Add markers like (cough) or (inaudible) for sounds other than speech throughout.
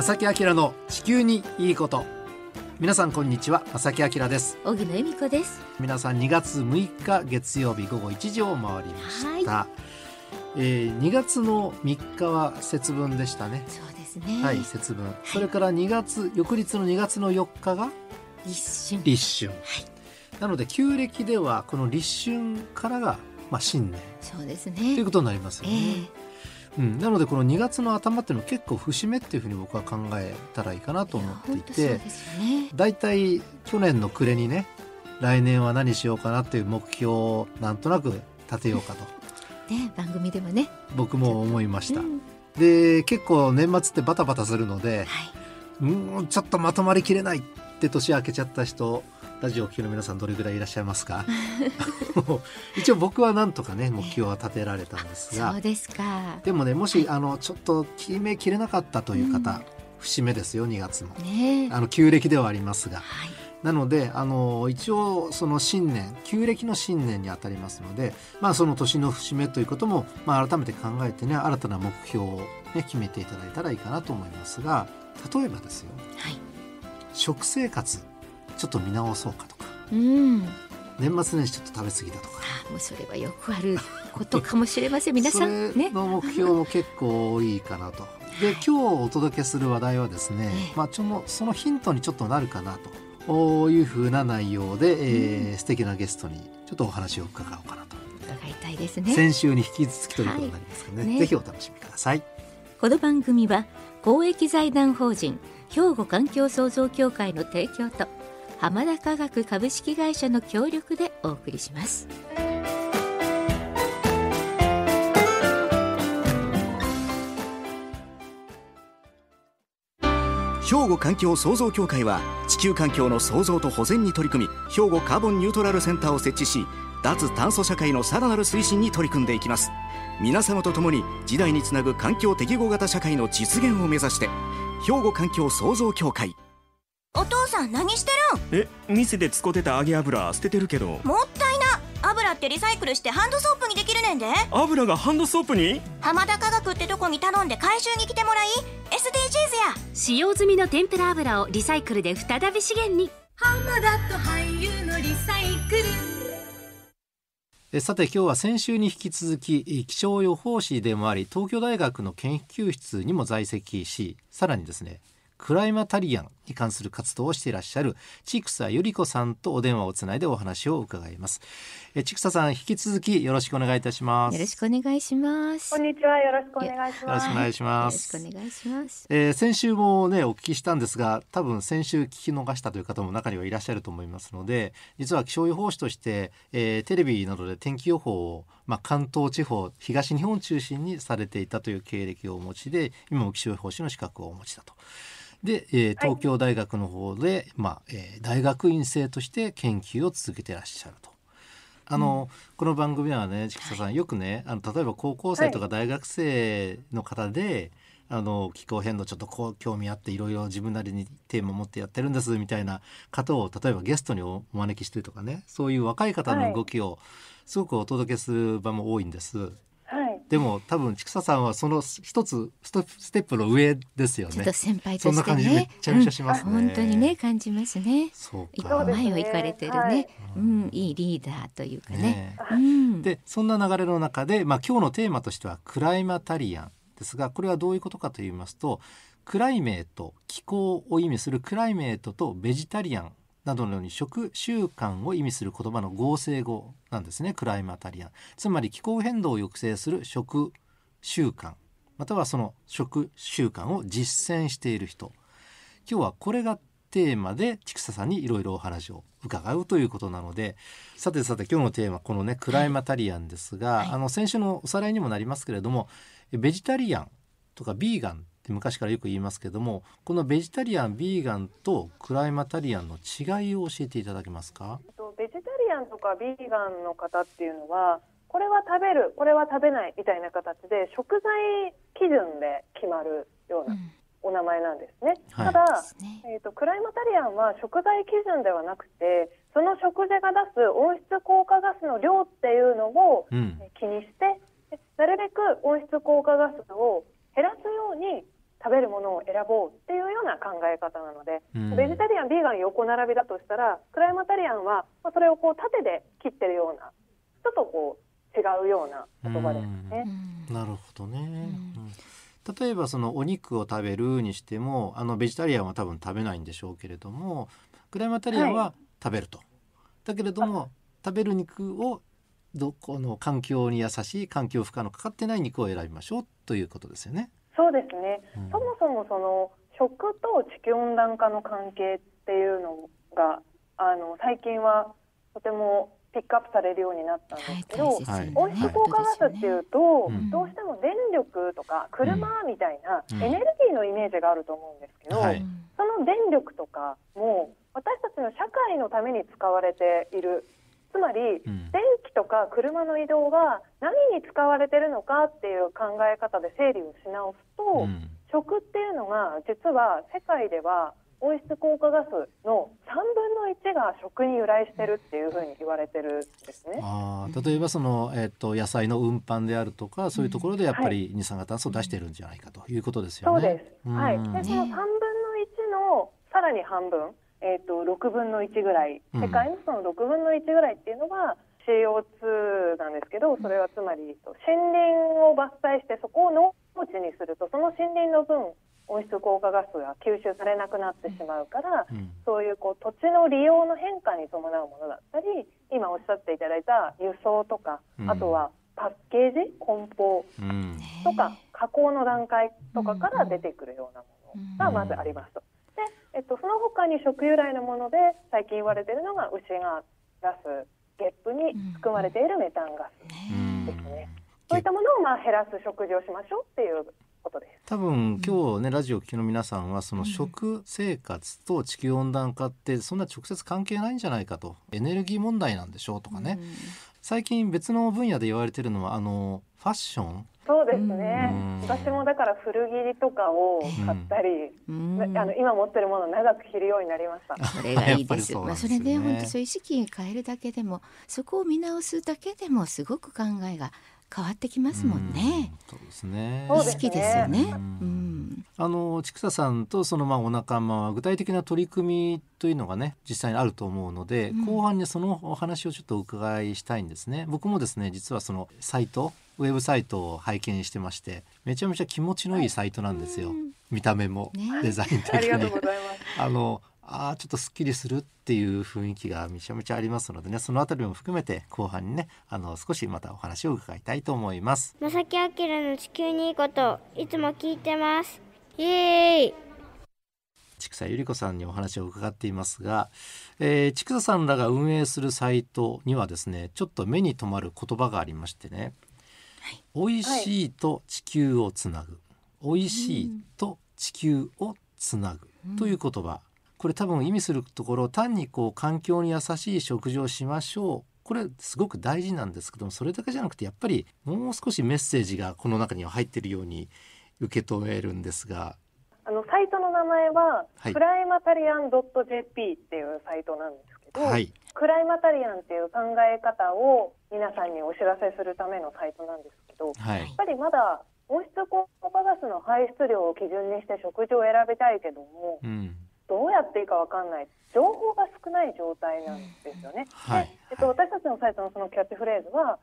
正木明の地球にいいこと。皆さんこんにちは。正木明です。荻野恵美子です。皆さん2月6日月曜日午後1時を回りました、はい、えー、2月の3日は節分でしたね。そうですね。はい節分、はい、それから2月翌日の2月の4日が立春。立春、はい、なので旧暦ではこの立春からがまあ新年。そうですね。ということになりますよね、えーうん、なのでこの2月の頭っていうのは結構節目っていうふうに僕は考えたらいいかなと思っていて大体、ね、去年の暮れにね来年は何しようかなっていう目標をなんとなく立てようかと。ね、番組でもね。僕も思いました。うん、で結構年末ってバタバタするので、はい、うんちょっとまとまりきれないって年明けちゃった人ラジオを聴きの皆さんどれぐらいいらっしゃいますか？(laughs) 一応僕はなんとかね目標は立てられたんですが。そうですか。でもねもし、あのちょっと決めきれなかったという方、うん、節目ですよ2月も、ね、あの旧暦ではありますが、はい、なのであの一応その新年旧暦の新年にあたりますので、まあ、その年の節目ということも、まあ、改めて考えてね新たな目標を、ね、決めていただいたらいいかなと思いますが例えばですよ、はい、食生活ちょっと見直そうかとか、うん、年末年始ちょっと食べ過ぎだとか。もうそれはよくあることかもしれません。皆さんね。の目標も結構多いかなと。で今日お届けする話題はですね、まあ、ちょのそのヒントにちょっとなるかなと。いうふうな内容で、えー、素敵なゲストにちょっとお話を伺おうかなと。伺いたいですね。先週に引き続きということになりますかね。はい。ね、ぜひお楽しみください。この番組は公益財団法人兵庫環境創造協会の提供と浜田科学株式会社の協力でお送りします。兵庫環境創造協会は地球環境の創造と保全に取り組み兵庫カーボンニュートラルセンターを設置し脱炭素社会のさらなる推進に取り組んでいきます。皆様と共に時代につなぐ環境適合型社会の実現を目指して兵庫環境創造協会。お父さん何してるん？え店で使ってた揚げ油捨ててるけど。もったいな。油ってリサイクルしてハンドソープにできるねんで。油がハンドソープに？浜田科学ってとこに頼んで回収に来てもらい SDGs や。使用済みの天ぷら油をリサイクルで再び資源に。浜田と俳優のリサイクル。さて今日は先週に引き続き気象予報士でもあり東京大学の研究室にも在籍しさらにですねクライマタリアンに関する活動をしていらっしゃる千草由里子さんとお電話をつないでお話を伺います。え千草さん引き続きよろしくお願いいたします。よろしくお願いします。こんにちは。よろしくお願いします。よろしくお願いします。よろしくお願いします、えー、先週もねお聞きしたんですが多分先週聞き逃したという方も中にはいらっしゃると思いますので実は気象予報士として、えー、テレビなどで天気予報をまあ、関東地方東日本中心にされていたという経歴をお持ちで今も気象予報士の資格をお持ちだとで、えー、東京大学の方で、はい、まあえー、大学院生として研究を続けていらっしゃると。あの、うん、この番組はね千草さんよくねあの例えば高校生とか大学生の方で、はい、あの気候変動ちょっとこう興味あっていろいろ自分なりにテーマを持ってやってるんですみたいな方を例えばゲストにお招きしてるとかねそういう若い方の動きをすごくお届けする場も多いんです。でも多分千草さんはその一つステップの上ですよね。ちょっと先輩としてね。そんな感じめっちゃめちゃしますね。うん、本当にね感じますね。そうか。前を行かれてるね、はい、うん、いいリーダーというかね。ねうん、でそんな流れの中で、まあ今日のテーマとしてはクライマタリアンですが、これはどういうことかと言いますと、クライメート気候を意味するクライメートとベジタリアンなどのように食習慣を意味する言葉の合成語なんですね。クライマタリアン。つまり気候変動を抑制する食習慣。またはその食習慣を実践している人。今日はこれがテーマで千草さんにいろいろお話を伺うということなので。さてさて今日のテーマこのねクライマタリアンですが、はい、あの先週のおさらいにもなりますけれどもベジタリアンとかビーガンって昔からよく言いますけどもこのベジタリアンビーガンとクライマタリアンの違いを教えていただけますか？ベジタリアンとかビーガンの方っていうのはこれは食べるこれは食べないみたいな形で食材基準で決まるようなお名前なんですね、うんただ、えーと、クライマタリアンは食材基準ではなくてその食事が出す温室効果ガスの量っていうのを気にして、うん、なるべく温室効果ガスを減らすように食べるものを選ぼうっていうような考え方なので、うん。ベジタリアンビーガン横並びだとしたらクライマタリアンは、まあ、それをこう縦で切ってるようなちょっとこう違うような言葉ですね。なるほどね、うん。例えばそのお肉を食べるにしてもあのベジタリアンは多分食べないんでしょうけれどもクライマタリアンは食べると、だけれども食べる肉をどこの環境に優しい環境負荷のかかってない肉を選びましょうということですよね。そうですね、うん。そもそもその食と地球温暖化の関係っていうのがあの最近はとてもピックアップされるようになったんですけど、温室効果ガスっていうと、うん。どうしても電力とか車みたいなうん。エネルギーのイメージがあると思うんですけど、はい。その電力とかも私たちの社会のために使われているつまり、うん電気とか車の移動が何に使われてるのかっていう考え方で整理をし直すと、うん食っていうのが実は世界では温室効果ガスの3分の1が食に由来してるっていうふうに言われてるんですね。あー例えばその、えっと野菜の運搬であるとかそういうところでやっぱり二酸化炭素を出してるんじゃないかということですよね。そうです。はい。うんで、その3分の1のさらに半分、えっ、と6分の1ぐらい、うん。世界のその6分の1ぐらいっていうのが CO2 なんですけど、それはつまり森林を伐採してそこを農地にすると、その森林の分温室効果ガスが吸収されなくなってしまうから、うん。そういうこう土地の利用の変化に伴うものだったり、今おっしゃっていただいた輸送とか、うん。あとはパッケージ、梱包うん。とか加工の段階とかから出てくるようなものがまずありますと。で、えっと、その他に食由来のもので最近言われているのが牛が出すゲップに含まれているメタンガスうんですね。そういったものをまあ減らす食事をしましょうっていうことです。多分今日ねラジオを聴きの皆さんはその食生活と地球温暖化ってそんな直接関係ないんじゃないかと。エネルギー問題なんでしょうとかね、最近別の分野で言われてるのはあのファッションそうですねうん。私もだから古着とかを買ったり、うんあの今持ってるものを長く着るようになりました。それがいいです。そうなんまあそれで本当そういう意識変えるだけでもそこを見直すだけでもすごく考えが変わってきますもんね。うんそうですね意識ですよね。ううんん。あの千草さんとそのまあお仲間は具体的な取り組みというのがね実際にあると思うので、うん後半にそのお話をちょっとお伺いしたいんですね僕もですね実はそのサイトウェブサイトを拝見してましてめちゃめちゃ気持ちのいいサイトなんですよ、うん。見た目も、ね。デザイン的ありがとうにございます。(laughs) あのあーちょっとすっきりするっていう雰囲気がめちゃめちゃありますのでねそのあたりも含めて後半にねあの少しまたお話を伺いたいと思います。まさきあきらの地球にいいこといつも聞いてます。イエーイ。千草百合子さんにお話を伺っていますが、えー、千草さんらが運営するサイトにはですねちょっと目に留まる言葉がありましてね「美味しいと地球をつなぐ」「美味しいと地球をつなぐ」という言葉。これ多分意味するところ単にこう環境に優しい食事をしましょう。これすごく大事なんですけどもそれだけじゃなくてやっぱりもう少しメッセージがこの中には入っているように受け止めるんですが。あのサイトの名前は、はい。クライマタリアン .jp っていうサイトなんですけど、はいクライマタリアンっていう考え方を皆さんにお知らせするためのサイトなんですけど、はい。やっぱりまだ温室効果ガスの排出量を基準にして食事を選びたいけども、うん。どうやっていいかわかんない。情報が少ない状態なんですよね。はい。でえっと、私たちのサイトのそのキャッチフレーズは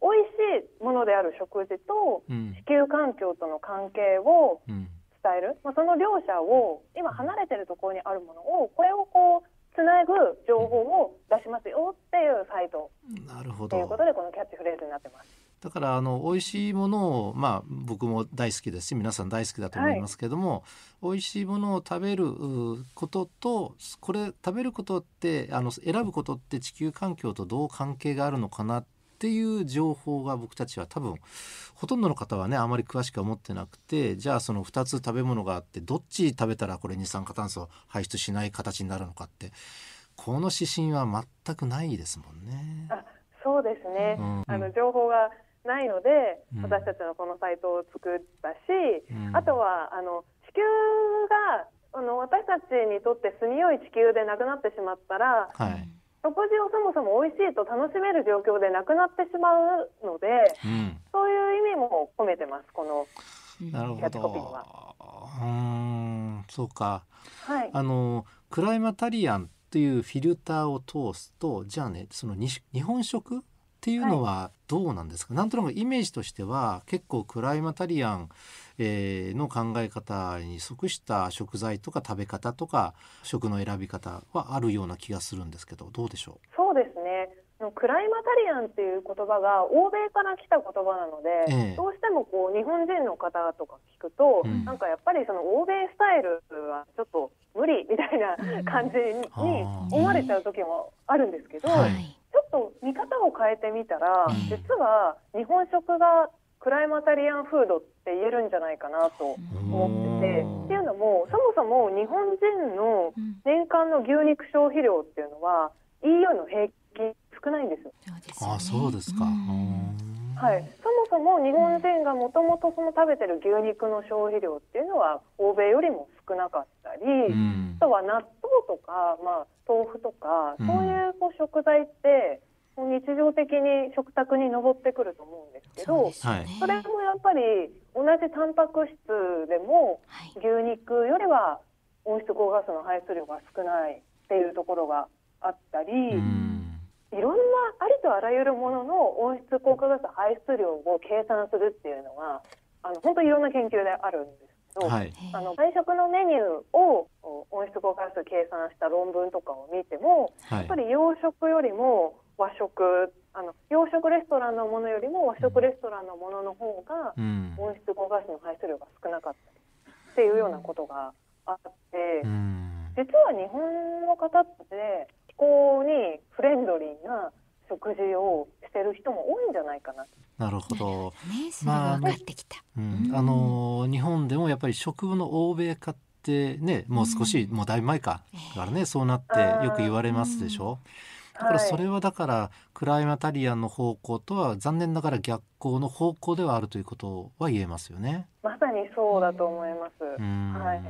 美味しいものである食事とうん。地球環境との関係をうん。伝える、まあ、その両者を今離れてるところにあるものをこれをこうつなぐ情報を出しますよっていうサイトなるほということど。でこのキャッチフレーズになってます。だからあの美味しいものをまあ僕も大好きですし皆さん大好きだと思いますけども、美味しいものを食べるうこととこれ食べることってあの選ぶことって地球環境とどう関係があるのかなっていう情報が僕たちは多分ほとんどの方はねあまり詳しくは持ってなくてじゃあその2つ食べ物があってどっち食べたらこれ二酸化炭素排出しない形になるのかってこの指針は全くないですもんね。あそうですね、うん。あの情報がないので、うん。私たちのこのサイトを作ったし、うん。あとはあの地球があの私たちにとって住みよい地球でなくなってしまったらはい、食事をそもそも美味しいと楽しめる状況でなくなってしまうのでうん。そういう意味も込めてますこのなるほキャッチコピーにどは。うーんそうか。はい。あのクライマタリアンっていうフィルターを通すとじゃあねそのに日本食っていうのはどうなんですか、なんとなくイメージとしては結構クライマタリアン、えーの考え方に即した食材とか食べ方とか食の選び方はあるような気がするんですけどどうでしょそうですね。クライマタリアンっていう言葉が欧米から来た言葉なので、ええ。どうしてもこう日本人の方とか聞くと、うん。なんかやっぱりその欧米スタイルはちょっと無理みたいな感じに思われちゃう時もあるんですけど、はい。ちょっと見方を変えてみたら、うん。実は日本食がクライマタリアンフードって言えるんじゃないかなと思ってて、っていうのもそもそも日本人の年間の牛肉消費量っていうのは EU の平均少ないんですよ。そうですよね。あそうですか、はい、そもそも日本人がもともとその食べてる牛肉の消費量っていうのは欧米よりも少なかったり、うん。あとは納豆とか、まあ、豆腐とか、うん。そういうこう食材って日常的に食卓に上ってくると思うんですけどそれもやっぱり同じタンパク質でもはい。牛肉よりは温室効果ガスの排出量が少ないっていうところがあったり、うん。いろんなありとあらゆるものの温室効果ガス排出量を計算するっていうのはあの本当にいろんな研究であるんですけど、はい。あの外食のメニューをお温室効果ガス計算した論文とかを見てもはい。やっぱり洋食よりも和食あの洋食レストランのものよりも和食レストランのものの方がうん。温室効果ガスの排出量が少なかったりっていうようなことがあって。うん。実は日本の方って気候にフレンドリーな食事をしてる人も多いんじゃないかな。なるほど。ねそれが分かってきた、うん。うん。あの日本でもやっぱり食の欧米化ってねもう少し、もうだいぶ前かからねそうなってよく言われますでしょ。だからそれはだからクライマタリアンの方向とは残念ながら逆行の方向ではあるということは言えますよね。まさにそうだと思います。うんはい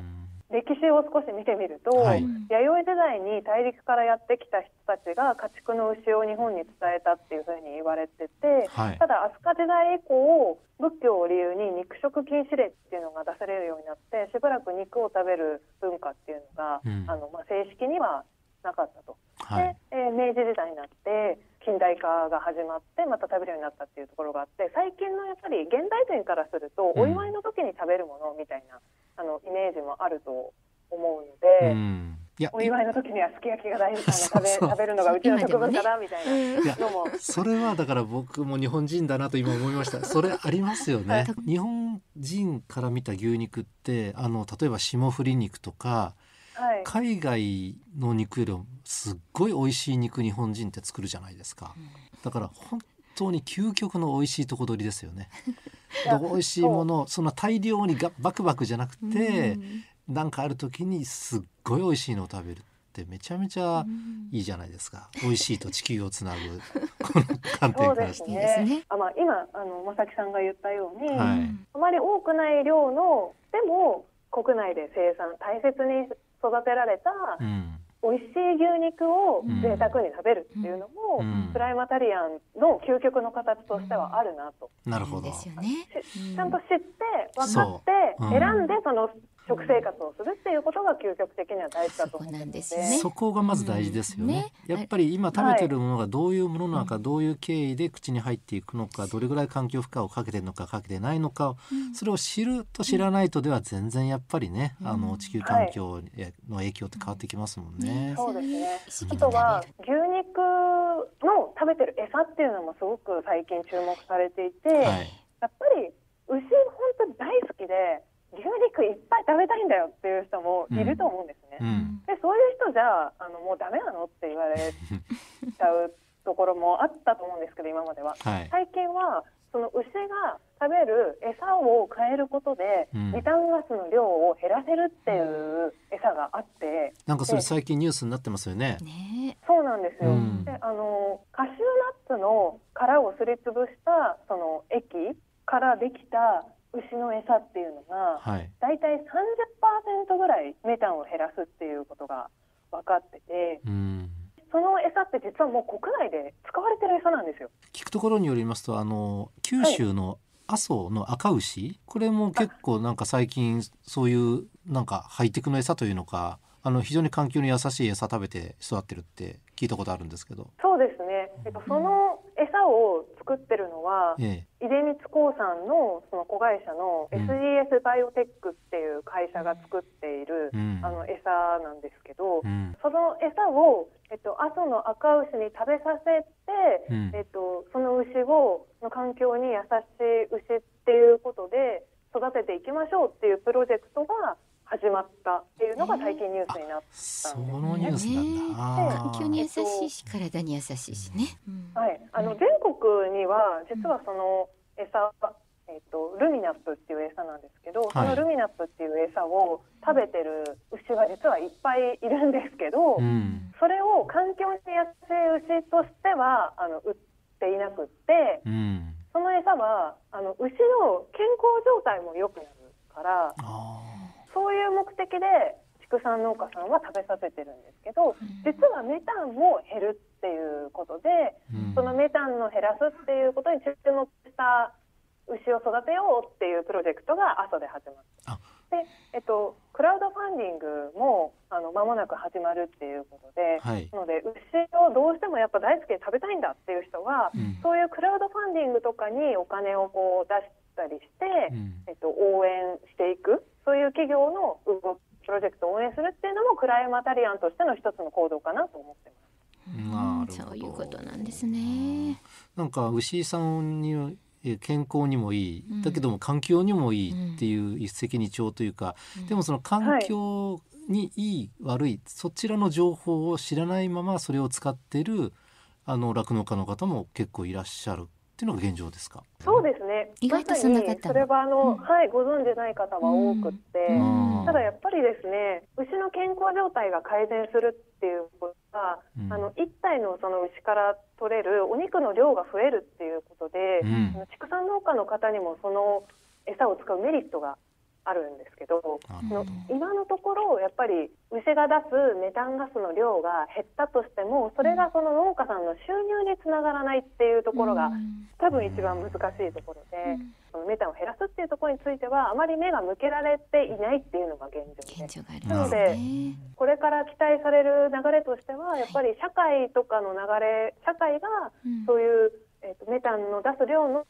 歴史を少し見てみると、はい弥生時代に大陸からやってきた人たちが家畜の牛を日本に伝えたっていうふうに言われてて、はいただ飛鳥時代以降仏教を理由に肉食禁止令っていうのが出されるようになってしばらく肉を食べる文化っていうのが、うんあのまあ、正式にはなかったと。はい。で、えー明治時代になって近代化が始まってまた食べるようになったっていうところがあって最近のやっぱり現代人からすると、うん。お祝いの時に食べるものみたいなあのイメージもあると思うのうで、ん。いやお祝いの時にはすき焼きが大事 (laughs) あの食べ食べるのがうちの食文化だみたいなのも。それはだから僕も日本人だなと今思いました。それありますよね。日本人から見た牛肉ってあの例えば霜降り肉とかはい。海外の肉よりもすっごい美味しい肉日本人って作るじゃないですか。だから本当に究極の美味しいとこ取りですよね。(laughs) 美味しいものその大量にがバクバクじゃなくてなんかある時にすっごい美味しいのを食べるってめちゃめちゃいいじゃないですか。美味しいと地球をつなぐ (laughs) この観点からして。ですね。あまあ今あの正木さんが言ったように、はい。あまり多くない量のでも国内で生産大切に育てられたうん。美味しい牛肉を贅沢に食べるっていうのも、うん。プライマタリアンの究極の形としてはあるなと、なるほど。ですよね。しちゃんと知って分かって選んでその食生活をするっていうことが究極的には大事だと思ってそこなんでですよね。そこがまず大事です。よね,、うんねやっぱり今食べてるものがどういうものなのか、どういう経緯で口に入っていくのかどれぐらい環境負荷をかけてるのかかけてないのか、それを知ると知らないとでは全然やっぱりね、あの地球環境への影響って変わってきますもんね。そうですねあとは牛肉の食べてる餌っていうのもすごく最近注目されていて、はいやっぱり牛本当に大好きで牛肉いっぱい食べたいんだよっていう人もいると思うんですね。うんでそういう人じゃああのもうダメなのって言われちゃうところもあったと思うんですけど今までは。はい最近はその牛が食べる餌を変えることで、うんメタンガスの量を減らせるっていう餌があって、なんかそれ最近ニュースになってますよね。ねそうなんですよ。うんであのカシューナッツの殻をすりつぶしたその液からできた牛の餌っていうのが、はい。だいたい30%ぐらいメタンを減らすっていうことが分かっててうん。その餌って実はもう国内で使われてる餌なんですよ。聞くところによりますとあの九州の阿蘇の赤牛？これも結構なんか最近そういうなんかハイテクの餌というのかあの非常に環境に優しい餌食べて育ってるって聞いたことあるんですけどそうですね、えっと、その餌を作ってるのは、え出光興産のその子会社のうん。SGS バイオテックっていう会社が作っている、うん。あの餌なんですけど、うん。その餌を、えっと、阿蘇の赤牛に食べさせて、うん。えっと、その牛をの環境に優しい牛っていうことで育てていきましょうっていうプロジェクトが始まった。っていうのが最近ニュースになったんです、そのニュースなんだ、環境に優しい。し体に優しいしね、うん。はい、あの全国には実はその餌、えっとルミナップっていう餌なんですけど、はい。そのルミナップっていう餌を食べてる牛は実はいっぱいいるんですけど、うん。それを環境に優しい牛としてはあの売っていなくってうん。その餌はあの牛の健康状態も良くなるからあそういう目的で畜産農家さんは食べさせてるんですけど実はメタンも減るっていうことで。ーうん。そのメタンの減らすっていうことに注目した牛を育てようっていうプロジェクトが阿蘇で始まった。あ。で、えっと、クラウドファンディングもあの間もなく始まるっていうことで、はい。なので牛をどうしてもやっぱ大好きで食べたいんだっていう人は、うん。そういうクラウドファンディングとかにお金をこう出したりして、うん。えっと、応援していくそういう企業の動きプロジェクトを応援するっていうのもクライマタリアンとしての一つの行動かなと思ってます。なるほどそういうことなんですね。なんか牛さんにえ健康にもいい、うんだけども環境にもいいっていう一石二鳥というか、でもその環境にいい、悪いそちらの情報を知らないままそれを使ってるあの酪農家の方も結構いらっしゃるっていうのが現状ですか？そうですね。意外とそんな方もまさにそれはあの、うん。はいご存じない方は多くって、うん。ただやっぱりですね、牛の健康状態が改善するっていうことが、うん。あの一体のその牛から取れるお肉の量が増えるっていうことで、畜産農家の方にもその餌を使うメリットがあるんですけど、の今のところやっぱり牛が出すメタンガスの量が減ったとしてもそれがその農家さんの収入につながらないっていうところが多分一番難しいところで、そのメタンを減らすっていうところについてはあまり目が向けられていないっていうのが現状で。現状がありなので。これから期待される流れとしてはやっぱり社会とかの流れ社会がうん。そういう、えーとメタンの出す量の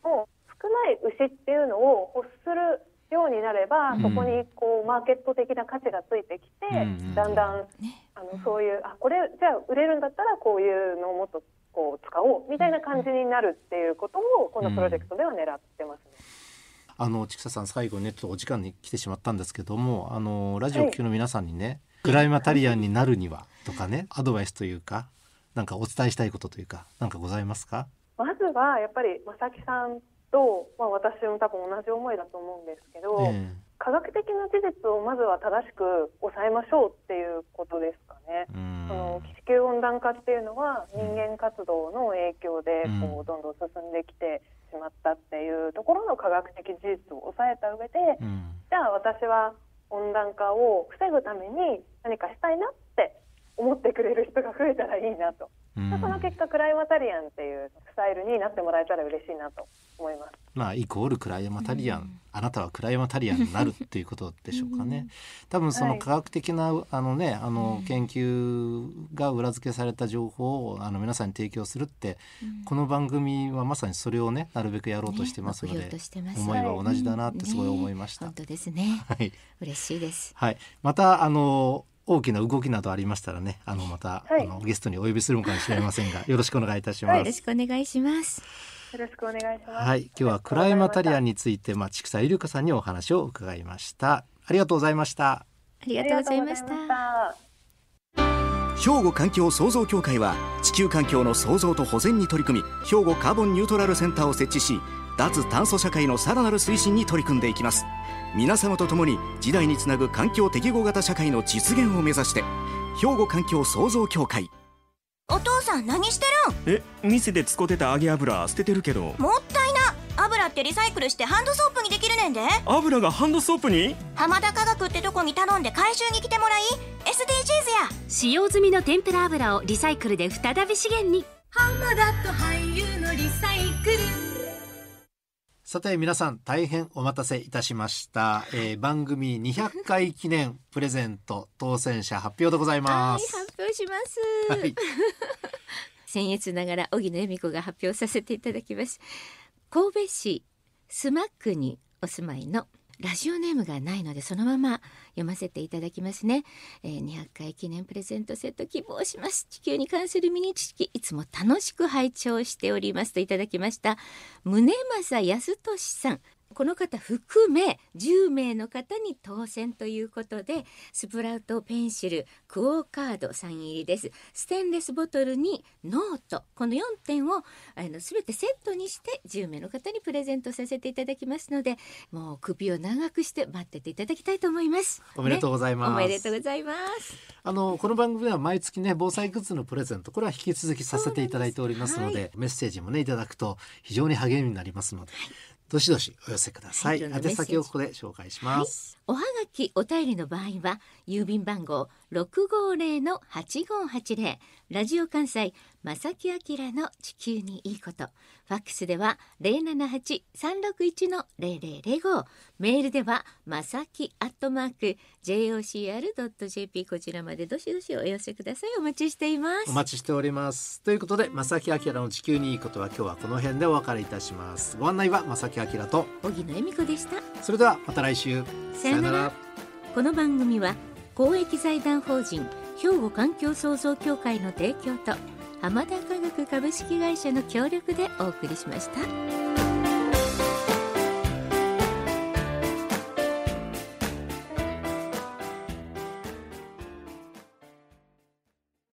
少ない牛っていうのを欲するようになれば、うん。そこにこうマーケット的な価値がついてきて、うんだんだんね。あのそういうあこれじゃあ売れるんだったらこういうのをもっとこう使おうみたいな感じになるっていうことをこのプロジェクトでは狙ってますね。あの千草さん最後ねちょっとお時間に来てしまったんですけどもあのラジオを聴きの皆さんにね、クライマタリアンになるにはとかねアドバイスというかなんかお伝えしたいことというかなんかございますか？まずはやっぱり正木さんと、まあ、私も多分同じ思いだと思うんですけど、え科学的な事実をまずは正しく抑えましょうっていうことですかね。その地球温暖化っていうのは人間活動の影響でうんこうどんどん進んできてしまったっていうところの科学的事実を抑えた上で、うんじゃあ私は温暖化を防ぐために何かしたいなって思ってくれる人が増えたらいいなと。うん。でその結果クライマタリアンっていうスタイルになってもらえたら嬉しいなと思います。まあイコールクライマタリアン、あなたはクライマタリアンになるっていうことでしょうかね。(laughs) 多分そのはい科学的なあのねあの研究が裏付けされた情報をあの皆さんに提供するって、この番組はまさにそれをねなるべくやろうとしてますので、ね思いは同じだなってすごい思いました。ね。本当ですね。はい。嬉しいです。はい、またあの大きな動きなどありましたらねあのまた、はいあのゲストにお呼びするかもしれませんが (laughs) よろしくお願いいたします。よろしくお願いします。よろしくお願いします。はい、今日はクライマタリアンにについて、まあ、千草ゆりかさんにお話を伺いました。ありがとうございました。ありがとうございました。兵庫環境創造協会は地球環境の創造と保全に取り組み兵庫カーボンニュートラルセンターを設置し脱炭素社会のさらなる推進に取り組んでいきます皆様と共に時代につなぐ環境適合型社会の実現を目指して兵庫環境創造協会。お父さん何してるん？え店で使ってた揚げ油捨ててるけど。もったいな。油ってリサイクルしてハンドソープにできるねんで。油がハンドソープに？浜田科学ってとこに頼んで回収に来てもらい。SDGs や。使用済みの天ぷら油をリサイクルで再び資源に。浜田と俳優のリサイクルさて皆さん大変お待たせいたしました、えー番組200回記念プレゼント当選者発表でございはいます。発表します、はい。(laughs) 僭越ながら荻野恵美子が発表させていただきます。神戸市スマックにお住まいのラジオネームがないのでそのまま読ませていただきますね、えー200回記念プレゼントセット希望します。地球に関するミニ知識いつも楽しく拝聴しておりますといただきました。宗正康俊さん。この方含め10名の方に当選ということでスプラウトペンシルクオ・カードサイン入りです。ステンレスボトルにノートこの4点をあの全てセットにして10名の方にプレゼントさせていただきますのでもう首を長くして待ってていただきたいと思います。おめでとうございます。ねおめでとうございます。あのこの番組では毎月ね防災グッズのプレゼントこれは引き続きさせていただいておりますのでメッセージもねいただくと非常に励みになりますので、どしどしお寄せください。宛先をここで紹介します。おはがきお便りの場合は郵便番号六五零の八五八零ラジオ関西正木明の地球にいいことファックスでは零七八三六一の零零零五。メールではまさきアットマーク jocr ドット jp こちらまでどしどしお寄せください。お待ちしています。お待ちしております。ということで正木明の地球にいいことは今日はこの辺でお別れいたします。ご案内は正木明と荻野恵美子でした。それではまた来週。さよなら。この番組は公益財団法人兵庫環境創造協会の提供と浜田科学株式会社の協力でお送りしました。